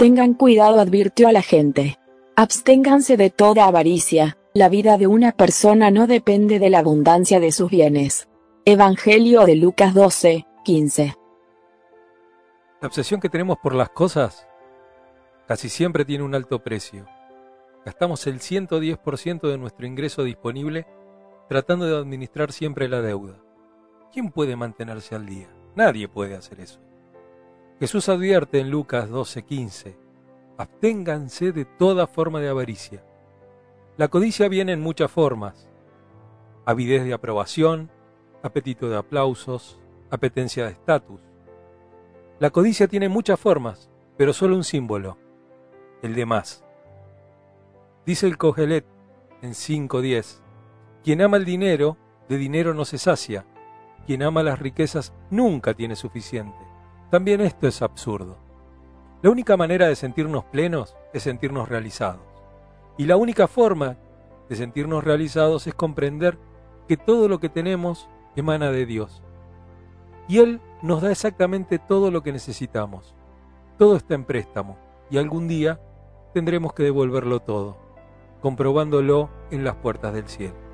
Tengan cuidado, advirtió a la gente. Absténganse de toda avaricia, la vida de una persona no depende de la abundancia de sus bienes. Evangelio de Lucas 12, 15. La obsesión que tenemos por las cosas casi siempre tiene un alto precio. Gastamos el 110% de nuestro ingreso disponible tratando de administrar siempre la deuda. ¿Quién puede mantenerse al día? Nadie puede hacer eso. Jesús advierte en Lucas 12:15, absténganse de toda forma de avaricia la codicia viene en muchas formas. Avidez de aprobación, apetito de aplausos, apetencia de estatus. La codicia tiene muchas formas, pero solo un símbolo, el de más. Dice el Cogelet en 5.10, quien ama el dinero, de dinero no se sacia, quien ama las riquezas nunca tiene suficiente. También esto es absurdo. La única manera de sentirnos plenos es sentirnos realizados. Y la única forma de sentirnos realizados es comprender que todo lo que tenemos emana de Dios. Y Él nos da exactamente todo lo que necesitamos. Todo está en préstamo y algún día tendremos que devolverlo todo, comprobándolo en las puertas del cielo.